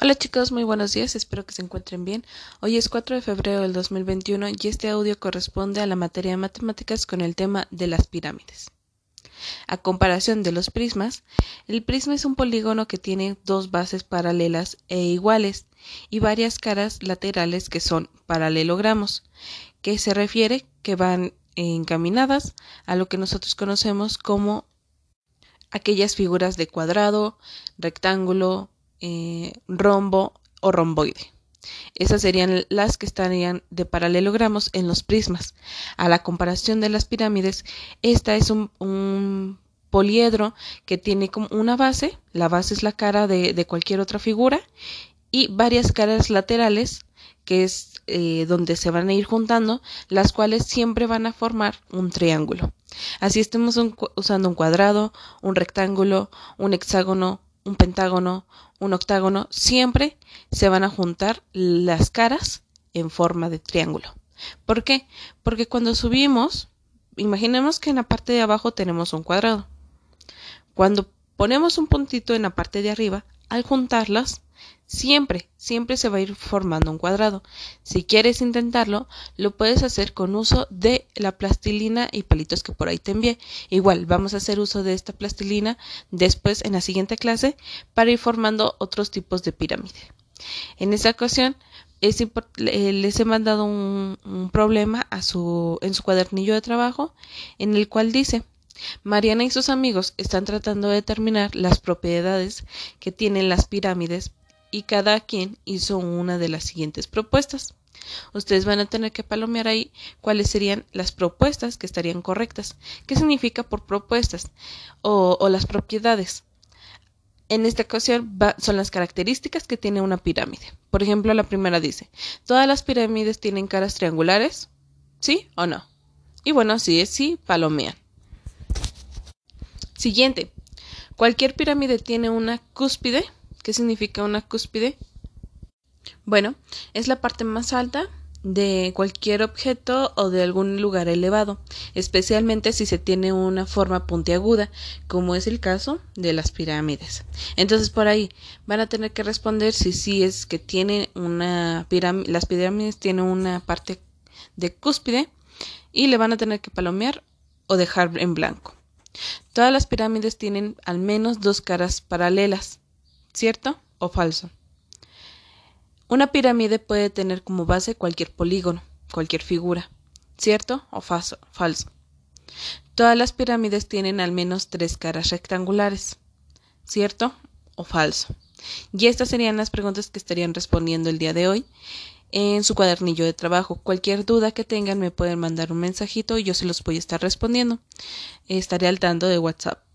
Hola chicos, muy buenos días, espero que se encuentren bien. Hoy es 4 de febrero del 2021 y este audio corresponde a la materia de matemáticas con el tema de las pirámides. A comparación de los prismas, el prisma es un polígono que tiene dos bases paralelas e iguales y varias caras laterales que son paralelogramos, que se refiere que van encaminadas a lo que nosotros conocemos como aquellas figuras de cuadrado, rectángulo, eh, rombo o romboide. Esas serían las que estarían de paralelogramos en los prismas. A la comparación de las pirámides, esta es un, poliedro que tiene como una base, la base es la cara de, cualquier otra figura, y varias caras laterales, que es eh, donde se van a ir juntando, las cuales siempre van a formar un triángulo. Así estemos usando un cuadrado, un rectángulo, un hexágono, un pentágono, un octágono, siempre se van a juntar las caras en forma de triángulo. ¿Por qué? Porque cuando subimos, imaginemos que en la parte de abajo tenemos un cuadrado. Cuando ponemos un puntito en la parte de arriba, al juntarlas, Siempre, siempre se va a ir formando un cuadrado. Si quieres intentarlo, lo puedes hacer con uso de la plastilina y palitos que por ahí te envié. Igual, vamos a hacer uso de esta plastilina después en la siguiente clase para ir formando otros tipos de pirámide. En esta ocasión, les he mandado un, problema en su cuadernillo de trabajo en el cual dice Mariana y sus amigos están tratando de determinar las propiedades que tienen las pirámides y cada quien hizo una de las siguientes propuestas. Ustedes van a tener que palomear ahí cuáles serían las propuestas que estarían correctas. ¿Qué significa por propuestas? O, las propiedades. En esta ocasión son las características que tiene una pirámide. Por ejemplo, la primera dice, ¿todas las pirámides tienen caras triangulares? ¿Sí o no? Y bueno, si es sí, palomean. Siguiente. ¿Cualquier pirámide tiene una cúspide? ¿Qué significa una cúspide? Bueno, es la parte más alta de cualquier objeto o de algún lugar elevado, especialmente si se tiene una forma puntiaguda, como es el caso de las pirámides. Entonces por ahí van a tener que responder si sí es que tiene una pirámide, las pirámides tienen una parte de cúspide y le van a tener que palomear o dejar en blanco. Todas las pirámides tienen al menos dos caras paralelas. ¿Cierto o falso? Una pirámide puede tener como base cualquier polígono, cualquier figura. ¿Cierto o falso? falso? Todas las pirámides tienen al menos tres caras rectangulares. ¿Cierto o falso? Y estas serían las preguntas que estarían respondiendo el día de hoy en su cuadernillo de trabajo. Cualquier duda que tengan me pueden mandar un mensajito y yo se los voy a estar respondiendo. Estaré al tanto de WhatsApp.